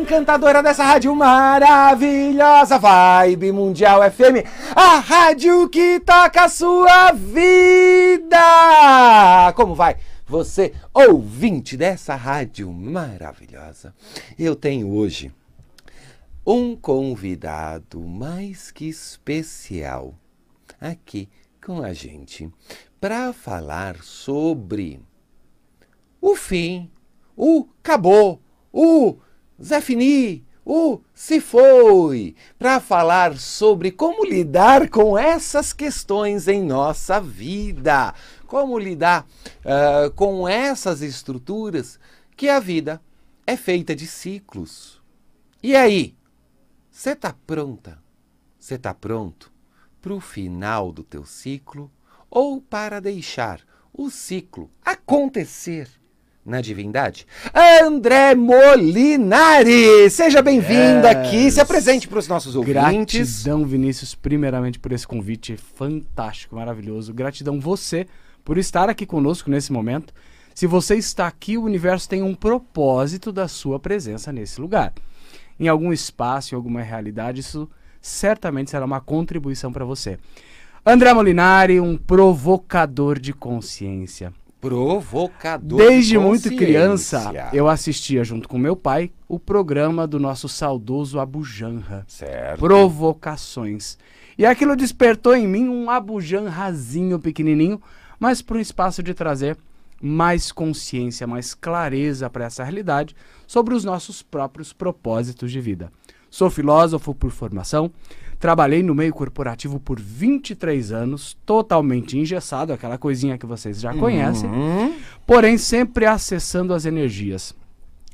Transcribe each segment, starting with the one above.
encantadora dessa rádio maravilhosa, Vibe Mundial FM, a rádio que toca a sua vida. Como vai? Você, ouvinte dessa rádio maravilhosa. Eu tenho hoje um convidado mais que especial aqui com a gente para falar sobre o fim, o acabou, o Zé Fini, o se foi, para falar sobre como lidar com essas questões em nossa vida, como lidar uh, com essas estruturas que a vida é feita de ciclos. E aí, você está pronta? Você está pronto para o final do teu ciclo ou para deixar o ciclo acontecer? Na divindade? André Molinari! Seja bem-vindo yes. aqui, se apresente para os nossos ouvintes. Gratidão, Vinícius, primeiramente por esse convite fantástico, maravilhoso. Gratidão você por estar aqui conosco nesse momento. Se você está aqui, o universo tem um propósito da sua presença nesse lugar. Em algum espaço, em alguma realidade, isso certamente será uma contribuição para você. André Molinari, um provocador de consciência. Provocador. Desde de muito criança, eu assistia junto com meu pai o programa do nosso saudoso Abu Janra. Certo. Provocações. E aquilo despertou em mim um Abu Janrazinho pequenininho, mas para um espaço de trazer mais consciência, mais clareza para essa realidade sobre os nossos próprios propósitos de vida. Sou filósofo por formação, Trabalhei no meio corporativo por 23 anos, totalmente engessado, aquela coisinha que vocês já conhecem, uhum. porém sempre acessando as energias.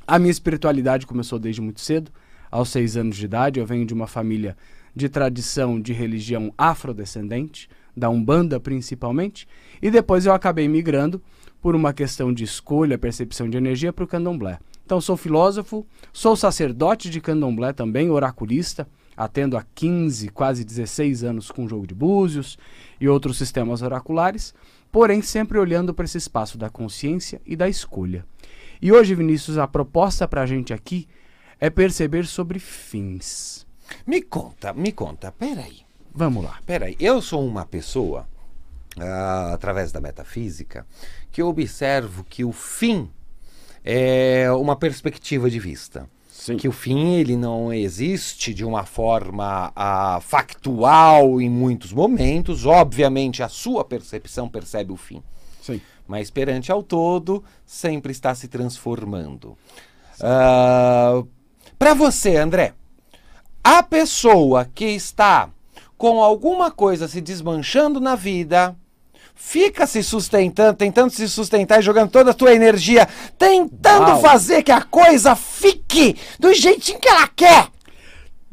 A minha espiritualidade começou desde muito cedo, aos seis anos de idade. Eu venho de uma família de tradição de religião afrodescendente, da Umbanda principalmente, e depois eu acabei migrando por uma questão de escolha, percepção de energia para o candomblé. Então sou filósofo, sou sacerdote de candomblé também, oraculista, atendo há 15, quase 16 anos com o jogo de búzios e outros sistemas oraculares, porém sempre olhando para esse espaço da consciência e da escolha. E hoje, Vinícius, a proposta para a gente aqui é perceber sobre fins. Me conta, me conta, peraí. Vamos lá. Peraí, eu sou uma pessoa, uh, através da metafísica, que observo que o fim é uma perspectiva de vista. Sim. que o fim ele não existe de uma forma uh, factual em muitos momentos. Obviamente, a sua percepção percebe o fim. Sim. Mas perante ao todo, sempre está se transformando. Uh, ah, Para você, André, a pessoa que está com alguma coisa se desmanchando na vida, fica se sustentando, tentando se sustentar e jogando toda a tua energia, tentando Uau. fazer que a coisa fique do jeitinho que ela quer.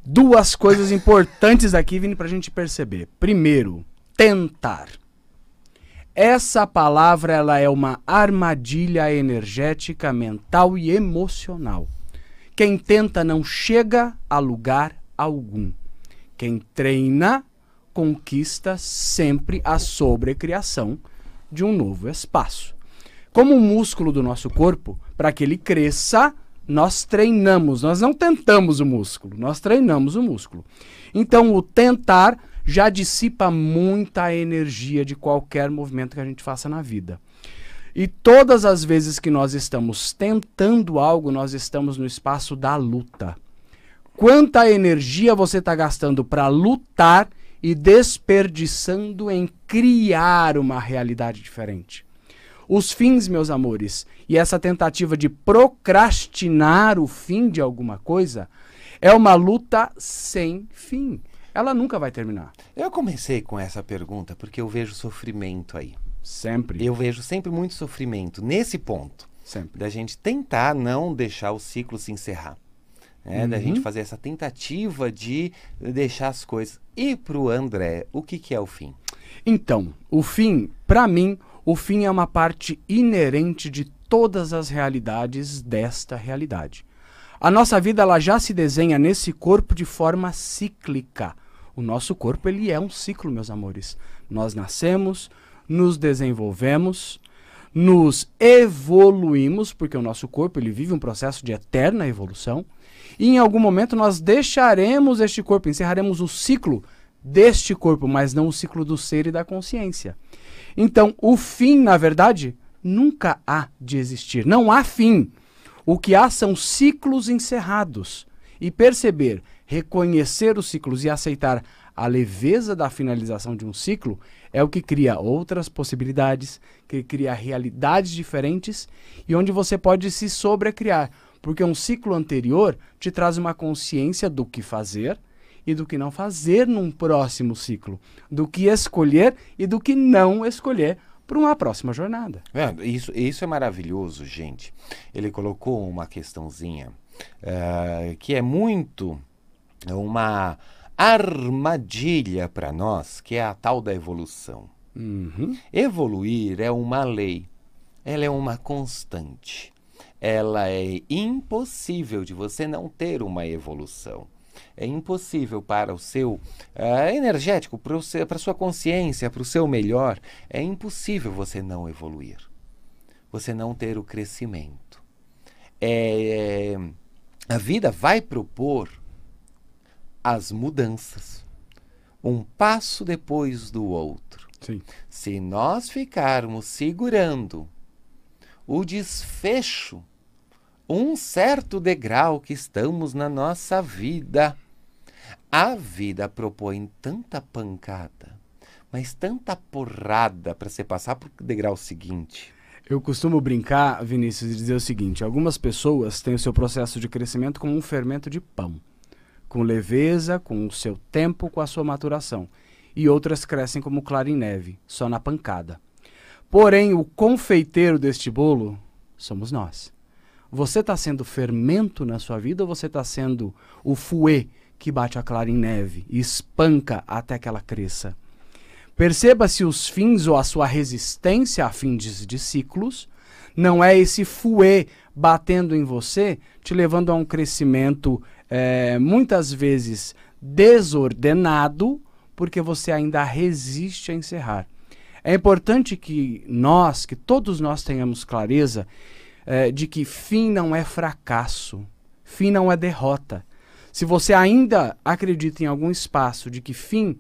Duas coisas importantes aqui, Vini, pra gente perceber. Primeiro, tentar. Essa palavra ela é uma armadilha energética, mental e emocional. Quem tenta não chega a lugar algum. Quem treina conquista sempre a sobrecriação de um novo espaço. Como o músculo do nosso corpo, para que ele cresça, nós treinamos, nós não tentamos o músculo, nós treinamos o músculo. Então, o tentar já dissipa muita energia de qualquer movimento que a gente faça na vida. E todas as vezes que nós estamos tentando algo, nós estamos no espaço da luta. Quanta energia você está gastando para lutar e desperdiçando em criar uma realidade diferente. Os fins, meus amores, e essa tentativa de procrastinar o fim de alguma coisa é uma luta sem fim. Ela nunca vai terminar. Eu comecei com essa pergunta porque eu vejo sofrimento aí. Sempre. Eu vejo sempre muito sofrimento nesse ponto. Sempre. Da gente tentar não deixar o ciclo se encerrar né, uhum. da gente fazer essa tentativa de deixar as coisas. E para o André, o que, que é o fim? Então, o fim, para mim, o fim é uma parte inerente de todas as realidades desta realidade. A nossa vida ela já se desenha nesse corpo de forma cíclica. O nosso corpo ele é um ciclo, meus amores. Nós nascemos, nos desenvolvemos, nos evoluímos, porque o nosso corpo ele vive um processo de eterna evolução, e em algum momento nós deixaremos este corpo, encerraremos o ciclo deste corpo, mas não o ciclo do ser e da consciência. Então, o fim, na verdade, nunca há de existir. Não há fim. O que há são ciclos encerrados. E perceber, reconhecer os ciclos e aceitar a leveza da finalização de um ciclo é o que cria outras possibilidades, que cria realidades diferentes e onde você pode se sobrecriar. Porque um ciclo anterior te traz uma consciência do que fazer e do que não fazer num próximo ciclo, do que escolher e do que não escolher para uma próxima jornada. É, isso, isso é maravilhoso, gente. Ele colocou uma questãozinha uh, que é muito uma armadilha para nós, que é a tal da evolução. Uhum. Evoluir é uma lei, ela é uma constante. Ela é impossível de você não ter uma evolução. É impossível para o seu uh, energético, para a sua consciência, para o seu melhor, é impossível você não evoluir. Você não ter o crescimento. É, é a vida vai propor as mudanças, um passo depois do outro. Sim. Se nós ficarmos segurando o desfecho, um certo degrau que estamos na nossa vida, a vida propõe tanta pancada, mas tanta porrada para você passar para o degrau seguinte. Eu costumo brincar, Vinícius, e dizer o seguinte: algumas pessoas têm o seu processo de crescimento como um fermento de pão com leveza, com o seu tempo, com a sua maturação. E outras crescem como claro em neve, só na pancada. Porém, o confeiteiro deste bolo somos nós. Você está sendo fermento na sua vida ou você está sendo o fouet que bate a clara em neve e espanca até que ela cresça? Perceba se os fins ou a sua resistência a fins de ciclos não é esse fouet batendo em você, te levando a um crescimento é, muitas vezes desordenado, porque você ainda resiste a encerrar. É importante que nós, que todos nós tenhamos clareza é, de que fim não é fracasso, fim não é derrota. Se você ainda acredita em algum espaço de que fim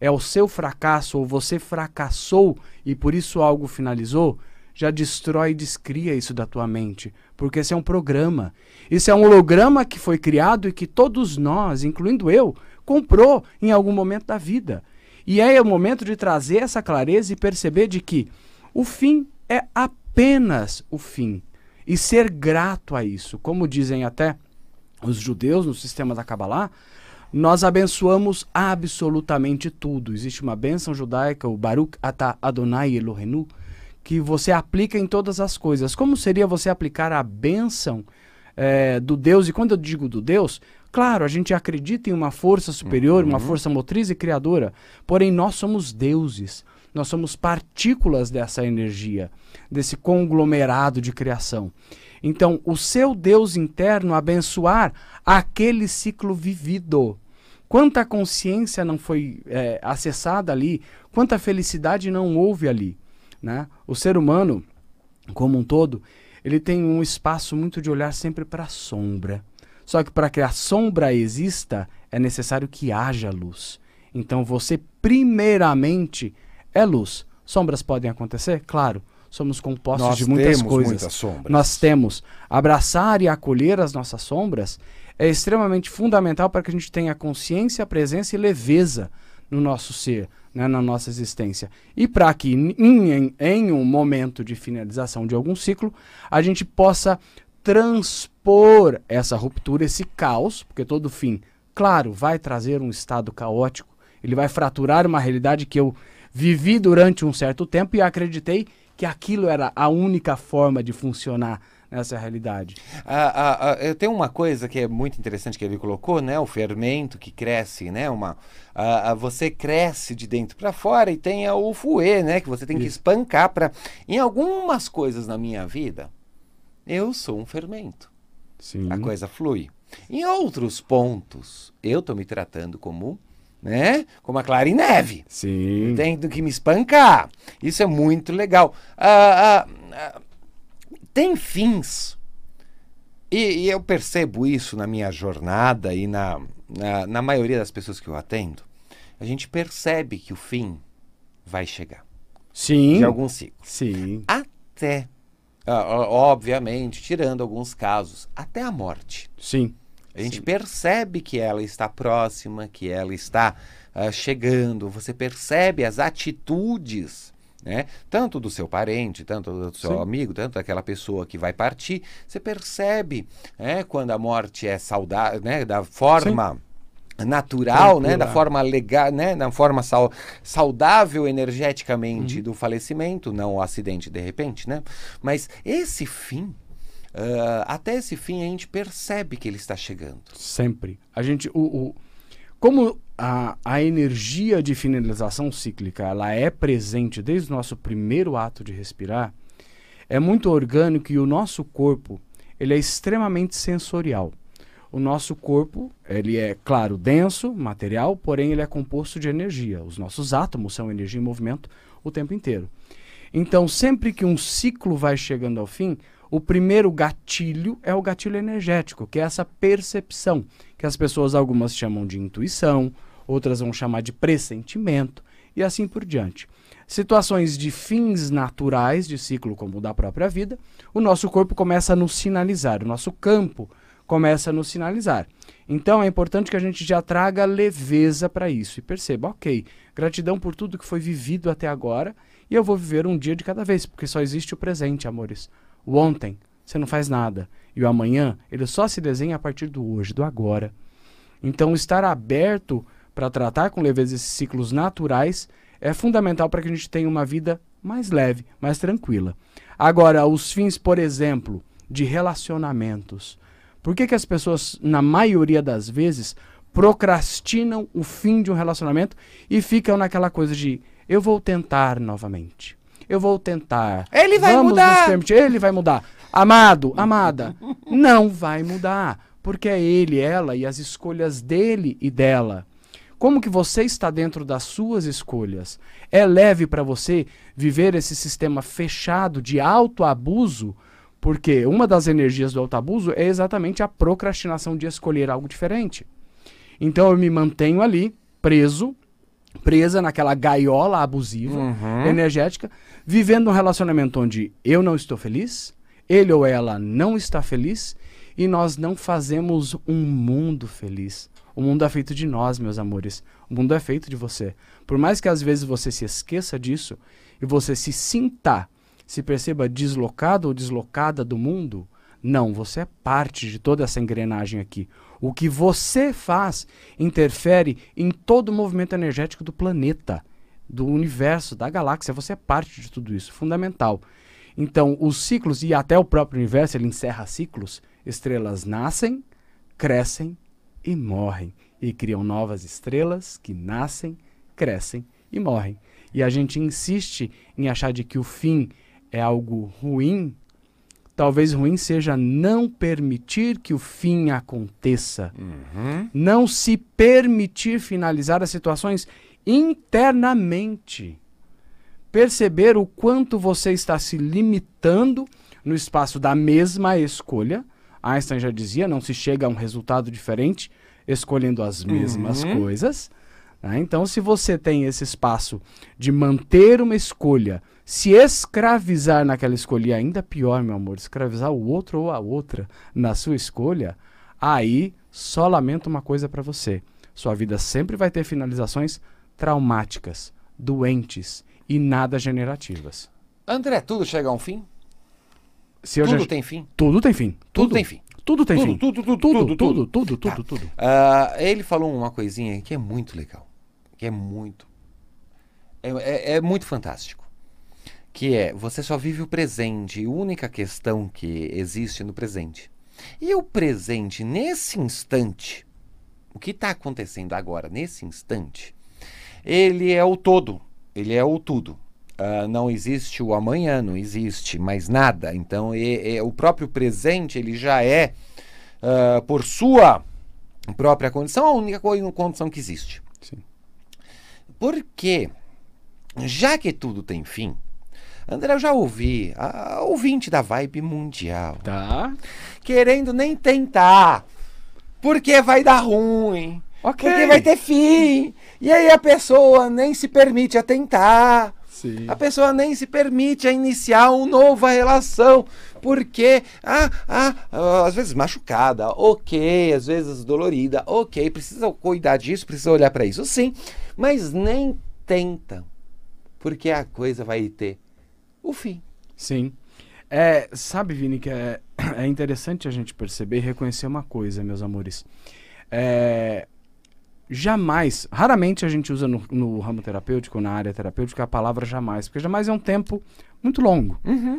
é o seu fracasso ou você fracassou e por isso algo finalizou, já destrói e descria isso da tua mente, porque esse é um programa. Isso é um holograma que foi criado e que todos nós, incluindo eu, comprou em algum momento da vida. E é o momento de trazer essa clareza e perceber de que o fim é apenas o fim e ser grato a isso. Como dizem até os judeus no sistema da Kabbalah, nós abençoamos absolutamente tudo. Existe uma bênção judaica, o Baruch Atah Adonai Elohenu, que você aplica em todas as coisas. Como seria você aplicar a bênção é, do Deus? E quando eu digo do Deus, claro, a gente acredita em uma força superior, uhum. uma força motriz e criadora, porém nós somos deuses. Nós somos partículas dessa energia, desse conglomerado de criação. Então, o seu Deus interno abençoar aquele ciclo vivido. Quanta consciência não foi é, acessada ali, quanta felicidade não houve ali. Né? O ser humano, como um todo, ele tem um espaço muito de olhar sempre para a sombra. Só que para que a sombra exista, é necessário que haja luz. Então você, primeiramente, é luz. Sombras podem acontecer? Claro. Somos compostos Nós de muitas coisas. Muitas sombras. Nós temos. Abraçar e acolher as nossas sombras é extremamente fundamental para que a gente tenha consciência, presença e leveza no nosso ser, né, na nossa existência. E para que em, em, em um momento de finalização de algum ciclo, a gente possa transpor essa ruptura, esse caos, porque todo fim, claro, vai trazer um estado caótico, ele vai fraturar uma realidade que eu vivi durante um certo tempo e acreditei que aquilo era a única forma de funcionar nessa realidade. Ah, ah, ah, tem uma coisa que é muito interessante que ele colocou, né? O fermento que cresce, né? Uma, você cresce de dentro para fora e tem o fuê, né? Que você tem Isso. que espancar para. Em algumas coisas na minha vida, eu sou um fermento. Sim. A coisa flui. Em outros pontos, eu estou me tratando como né? Como a Clara em Neve. Sim. Tem do que me espancar. Isso é muito legal. Ah, ah, ah, tem fins. E, e, eu percebo isso na minha jornada e na, na, na maioria das pessoas que eu atendo. A gente percebe que o fim vai chegar. Sim. De algum ciclo. Sim. Até, obviamente, tirando alguns casos, até a morte. Sim. A gente Sim. percebe que ela está próxima, que ela está uh, chegando. Você percebe as atitudes, né? Tanto do seu parente, tanto do seu Sim. amigo, tanto daquela pessoa que vai partir. Você percebe, né? Quando a morte é saudável, né? Da forma natural, né, da forma legal, né, da forma sal, saudável energeticamente uhum. do falecimento, não o acidente de repente, né? Mas esse fim, uh, até esse fim a gente percebe que ele está chegando. Sempre. A gente, o, o como a, a energia de finalização cíclica ela é presente desde o nosso primeiro ato de respirar, é muito orgânico e o nosso corpo ele é extremamente sensorial. O nosso corpo, ele é, claro, denso, material, porém ele é composto de energia. Os nossos átomos são energia em movimento o tempo inteiro. Então, sempre que um ciclo vai chegando ao fim, o primeiro gatilho é o gatilho energético, que é essa percepção, que as pessoas algumas chamam de intuição, outras vão chamar de pressentimento e assim por diante. Situações de fins naturais de ciclo, como o da própria vida, o nosso corpo começa a nos sinalizar, o nosso campo começa a nos sinalizar. Então é importante que a gente já traga leveza para isso e perceba, ok, gratidão por tudo que foi vivido até agora e eu vou viver um dia de cada vez, porque só existe o presente, amores. O ontem, você não faz nada. E o amanhã, ele só se desenha a partir do hoje, do agora. Então estar aberto para tratar com leveza esses ciclos naturais é fundamental para que a gente tenha uma vida mais leve, mais tranquila. Agora, os fins, por exemplo, de relacionamentos. Por que, que as pessoas, na maioria das vezes, procrastinam o fim de um relacionamento e ficam naquela coisa de eu vou tentar novamente. Eu vou tentar. Ele vai Vamos mudar. Nos permitir. Ele vai mudar. Amado, amada, não vai mudar, porque é ele, ela e as escolhas dele e dela. Como que você está dentro das suas escolhas? É leve para você viver esse sistema fechado de autoabuso? Porque uma das energias do autoabuso é exatamente a procrastinação de escolher algo diferente. Então eu me mantenho ali, preso, presa naquela gaiola abusiva, Uhum. energética, vivendo um relacionamento onde eu não estou feliz, ele ou ela não está feliz e nós não fazemos um mundo feliz. O mundo é feito de nós, meus amores. O mundo é feito de você. Por mais que às vezes você se esqueça disso e você se sinta, se perceba deslocado ou deslocada do mundo, não, você é parte de toda essa engrenagem aqui. O que você faz interfere em todo o movimento energético do planeta, do universo, da galáxia. Você é parte de tudo isso, fundamental. Então, os ciclos, e até o próprio universo, ele encerra ciclos. Estrelas nascem, crescem e morrem. E criam novas estrelas que nascem, crescem e morrem. E a gente insiste em achar de que o fim é algo ruim. Talvez ruim seja não permitir que o fim aconteça. Uhum. Não se permitir finalizar as situações internamente. Perceber o quanto você está se limitando no espaço da mesma escolha. Einstein já dizia: não se chega a um resultado diferente escolhendo as mesmas Uhum. coisas. né? Então, se você tem esse espaço de manter uma escolha, se escravizar naquela escolha, e ainda pior, meu amor, escravizar o outro ou a outra na sua escolha, aí só lamento uma coisa para você. Sua vida sempre vai ter finalizações traumáticas, doentes e nada generativas. André, tudo chega a um fim? Se tudo já- tem fim? tudo tem fim. Tudo tem fim. Tudo tem Tudo, fim. tudo, tudo, tudo, tudo, tudo, tudo. tudo, tudo, Tá. tudo. Ah, ele falou uma coisinha que é muito legal. Que é muito. É, é- é muito fantástico. Que é, você só vive o presente. E a única questão que existe no presente. E o presente, nesse instante, o que está acontecendo agora, nesse instante, ele é o todo. Ele é o tudo. Ah, não existe o amanhã, não existe mais nada. Então, é- é- o próprio presente, ele já é, ah, por sua própria condição, a única condição que existe. Sim. porque, já que tudo tem fim, André, eu já ouvi, a, a ouvinte da vibe mundial, Tá. querendo nem tentar, porque vai dar ruim, Ok. porque vai ter fim, e aí a pessoa nem se permite a tentar. Sim. A pessoa nem se permite a iniciar uma nova relação, porque, ah, ah, ah, às vezes machucada, ok, às vezes dolorida, ok, precisa cuidar disso, precisa olhar para isso, sim, mas nem tenta, porque a coisa vai ter o fim. Sim. É, sabe, Vini, que é, é interessante a gente perceber e reconhecer uma coisa, meus amores. É, jamais, raramente a gente usa no, no ramo terapêutico, na área terapêutica, a palavra jamais, porque jamais é um tempo muito longo,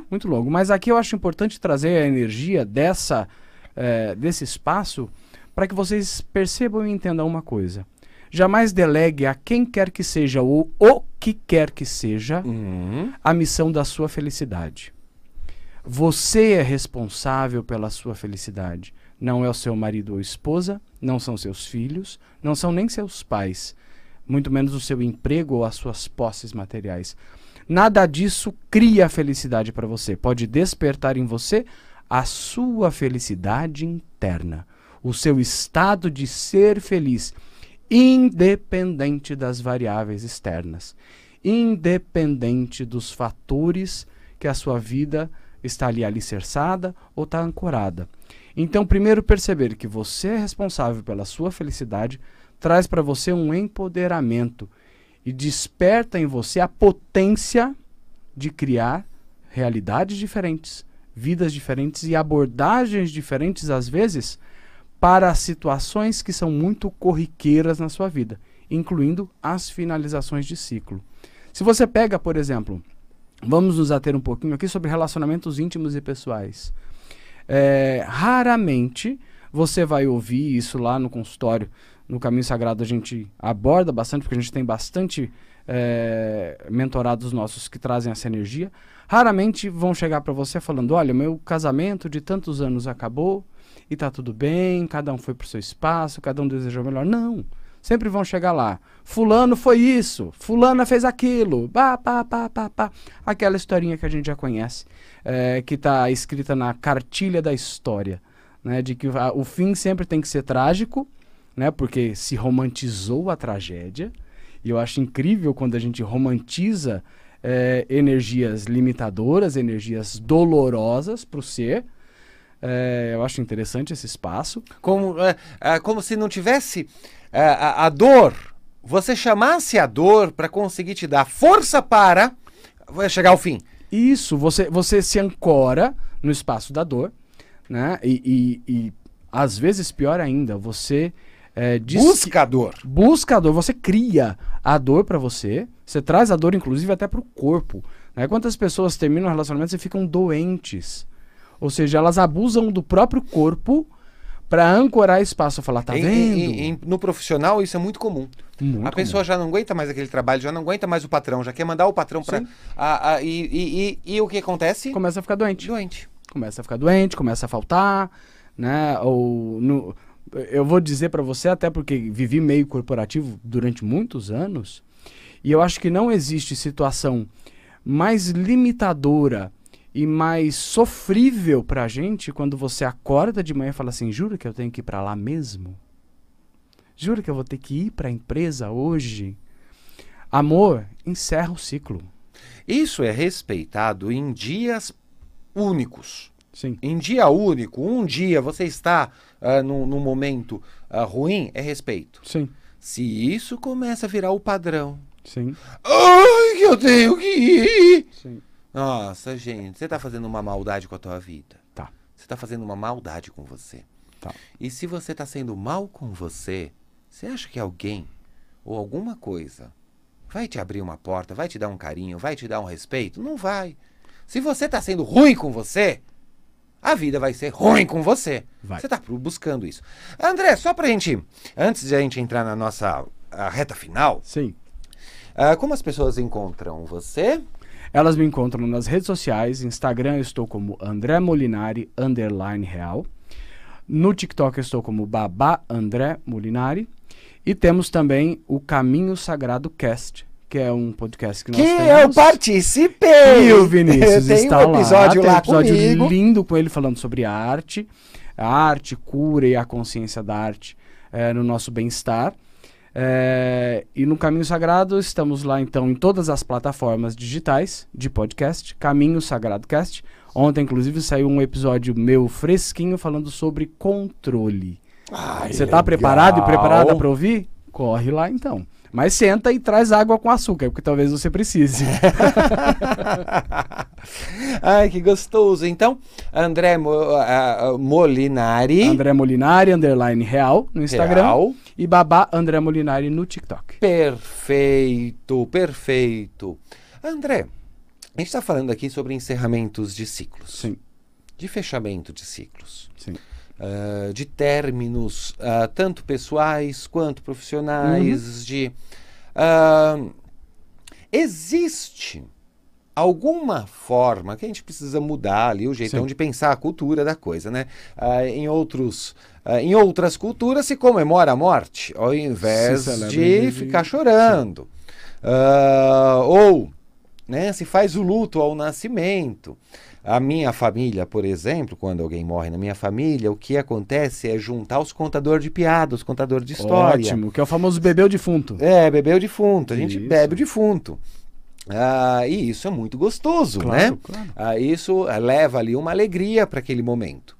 muito longo. Mas aqui eu acho importante trazer a energia dessa, é, desse espaço para que vocês percebam e entendam uma coisa. Jamais delegue a quem quer que seja ou o que quer que seja Uhum. a missão da sua felicidade. Você é responsável pela sua felicidade. Não é o seu marido ou esposa, não são seus filhos, não são nem seus pais, muito menos o seu emprego ou as suas posses materiais. Nada disso cria a felicidade para você. Pode despertar em você a sua felicidade interna, o seu estado de ser feliz, independente das variáveis externas, independente dos fatores que a sua vida está ali alicerçada ou está ancorada. Então, primeiro perceber que você é responsável pela sua felicidade traz para você um empoderamento e desperta em você a potência de criar realidades diferentes, vidas diferentes e abordagens diferentes às vezes para situações que são muito corriqueiras na sua vida, incluindo as finalizações de ciclo. Se você pega, por exemplo, vamos nos ater um pouquinho aqui sobre relacionamentos íntimos e pessoais. É, raramente você vai ouvir isso lá no consultório. No Caminho Sagrado a gente aborda bastante, porque a gente tem bastante é, mentorados nossos que trazem essa energia. Raramente vão chegar para você falando: olha, meu casamento de tantos anos acabou e tá tudo bem, cada um foi pro seu espaço, cada um desejou melhor. Não. Sempre vão chegar lá. Fulano foi isso, fulana fez aquilo, pá, pá, pá, pá, pá. Aquela historinha que a gente já conhece, é, que está escrita na cartilha da história, né? De que o fim sempre tem que ser trágico, né? Porque se romantizou a tragédia. E eu acho incrível quando a gente romantiza é, energias limitadoras, energias dolorosas para o ser. É, eu acho interessante esse espaço. Como, é, é, como se não tivesse é, a, a dor, você chamasse a dor para conseguir te dar força para chegar ao fim. Isso, você, você se ancora no espaço da dor, né? E, e, e, às vezes, pior ainda, você é, diz Busca a dor. busca a dor, você cria a dor pra você, você traz a dor, inclusive, até pro corpo. Né? Quantas pessoas terminam um relacionamento e ficam doentes? Ou seja, elas abusam do próprio corpo pra ancorar espaço. Falar, tá Em- vendo? em- em- no profissional, isso é muito comum. Muito a pessoa já não aguenta mais aquele trabalho, já não aguenta mais o patrão, já quer mandar o patrão para. E, e, e, e o que acontece? começa a ficar doente. Doente. começa a ficar doente, começa a faltar, né? Ou no, eu vou dizer pra você até porque vivi meio corporativo durante muitos anos e eu acho que não existe situação mais limitadora e mais sofrível pra gente quando você acorda de manhã e fala assim: "Jura que eu tenho que ir pra lá mesmo? Jura que eu vou ter que ir pra empresa hoje?" Amor, encerra o ciclo. Isso é respeitado em dias únicos. Sim. Em dia único, um dia você está ah, num, num momento ah, ruim, é respeito. Sim. Se isso começa a virar o padrão. Sim. Ai, que eu tenho que ir! Sim. Nossa, gente, você está fazendo uma maldade com a tua vida. Tá. Você está fazendo uma maldade com você. Tá. E se você está sendo mal com você, você acha que alguém ou alguma coisa vai te abrir uma porta, vai te dar um carinho, vai te dar um respeito? Não vai. Se você está sendo ruim com você, a vida vai ser ruim com você. Vai. Você está buscando isso. André, só pra gente, antes de a gente entrar na nossa reta final, Sim. ah, como as pessoas encontram você? Elas me encontram nas redes sociais. Instagram eu estou como André Molinari, underline real. No TikTok eu estou como Babá André Molinari. E temos também o Caminho Sagrado Cast, que é um podcast que nós Que temos. eu participei! E o Vinícius está um episódio lá, lá tem um episódio comigo. lindo com ele falando sobre arte, a arte, cura e a consciência da arte eh, no nosso bem-estar. Eh, e no Caminho Sagrado estamos lá então em todas as plataformas digitais de podcast, Caminho Sagrado Cast. Ontem, inclusive, saiu um episódio meu fresquinho falando sobre controle. Ai, Você tá legal. preparado e preparada para ouvir? Corre lá então. Mas senta e traz água com açúcar, porque talvez você precise. Ai, que gostoso. Então, André Mo- ah, Molinari. André Molinari, underline real, no Instagram. Real. E Babá André Molinari no TikTok. Perfeito, perfeito. André, a gente está falando aqui sobre encerramentos de ciclos. Sim, De fechamento de ciclos. sim. Ah, de términos, ah, tanto pessoais quanto profissionais, de. ah, existe alguma forma que a gente precisa mudar ali o jeitão Sim. de pensar a cultura da coisa, né? Ah, em outros. ah, em outras culturas se comemora a morte, ao invés celebra de ficar chorando. Ah, ou né, se faz o luto ao nascimento. A minha família, por exemplo, quando alguém morre na minha família, o que acontece é juntar os contadores de piadas, os contadores de história. Ótimo, que é o famoso bebeu defunto. É, bebeu defunto. A gente Isso. bebe o defunto. Ah, e isso é muito gostoso, né? claro. Ah, isso ah, leva ali uma alegria para aquele momento.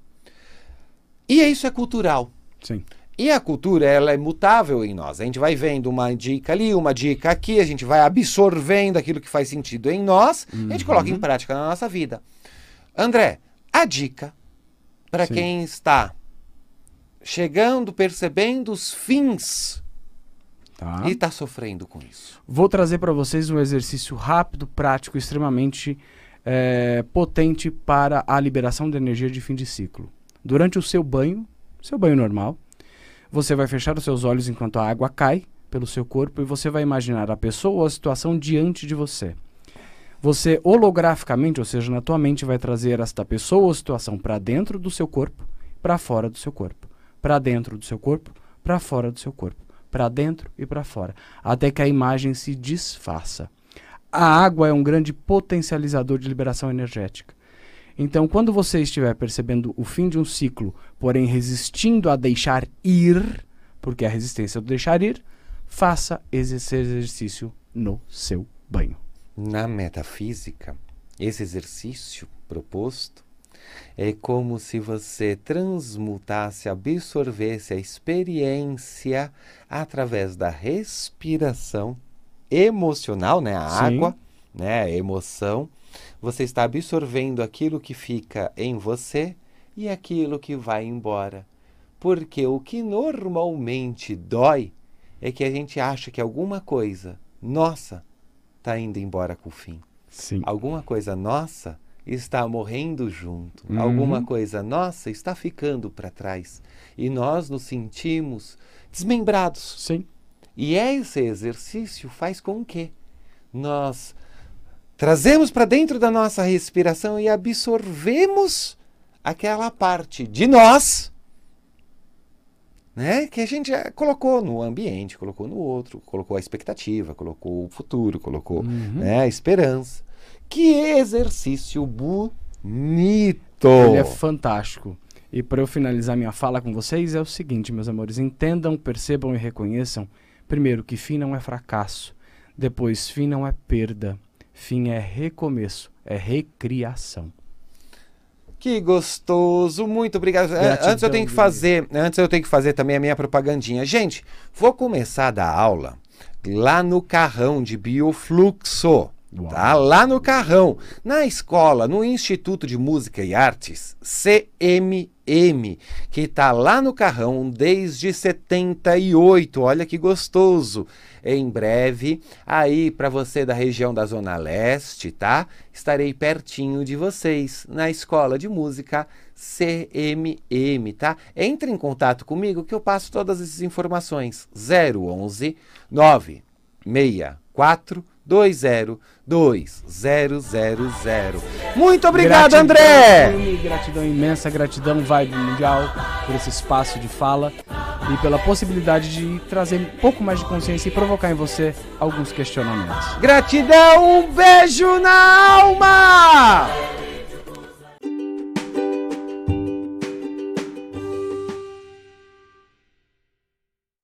E isso é cultural. Sim. E a cultura, ela é mutável em nós. A gente vai vendo uma dica ali, uma dica aqui, a gente vai absorvendo aquilo que faz sentido em nós, e a gente coloca em prática na nossa vida. André, a dica para quem está chegando, percebendo os fins Tá. e está sofrendo com isso. Vou trazer para vocês um exercício rápido, prático, extremamente eh, potente para a liberação de energia de fim de ciclo. Durante o seu banho, seu banho normal, você vai fechar os seus olhos enquanto a água cai pelo seu corpo e você vai imaginar a pessoa ou a situação diante de você. Você holograficamente, ou seja, na tua mente, vai trazer esta pessoa ou situação para dentro do seu corpo, para fora do seu corpo, para dentro do seu corpo, para fora do seu corpo, para dentro e para fora, até que a imagem se desfaça. A água é um grande potencializador de liberação energética. Então, quando você estiver percebendo o fim de um ciclo, porém resistindo a deixar ir, porque a resistência do deixar ir, faça esse exercício no seu banho. Na metafísica, esse exercício proposto é como se você transmutasse, absorvesse a experiência através da respiração emocional, né? A Sim. água, né? A emoção. Você está absorvendo aquilo que fica em você e aquilo que vai embora. Porque o que normalmente dói é que a gente acha que alguma coisa nossa está indo embora com o fim. Sim. Alguma coisa nossa está morrendo junto. Uhum. Alguma coisa nossa está ficando para trás. E nós nos sentimos desmembrados. Sim. E esse exercício faz com que nós trazemos para dentro da nossa respiração e absorvemos aquela parte de nós né, que a gente já colocou no ambiente, colocou no outro, colocou a expectativa, colocou o futuro, colocou Uhum. né, a esperança. Que exercício bonito! Ele é fantástico. E para eu finalizar minha fala com vocês é o seguinte, meus amores, entendam, percebam e reconheçam, primeiro que fim não é fracasso, depois fim não é perda, fim é recomeço, é recriação. Que gostoso, muito obrigado. An- Gratidão, antes eu tenho que fazer, antes eu tenho que fazer também a minha propagandinha. Gente, vou começar a dar aula lá no carrão de biofluxo. Uau. Tá? Lá no carrão, na escola, no Instituto de Música e Artes, CMM, que está lá no carrão desde 78. Olha que gostoso. Em breve, aí para você da região da Zona Leste, tá? Estarei pertinho de vocês na Escola de Música CMM, tá? Entre em contato comigo que eu passo todas essas informações. 011 964 202000. Muito obrigado, Gratidão, André! Gratidão imensa, gratidão, vibe mundial. por esse espaço de fala e pela possibilidade de trazer um pouco mais de consciência e provocar em você alguns questionamentos. Gratidão, um beijo na alma!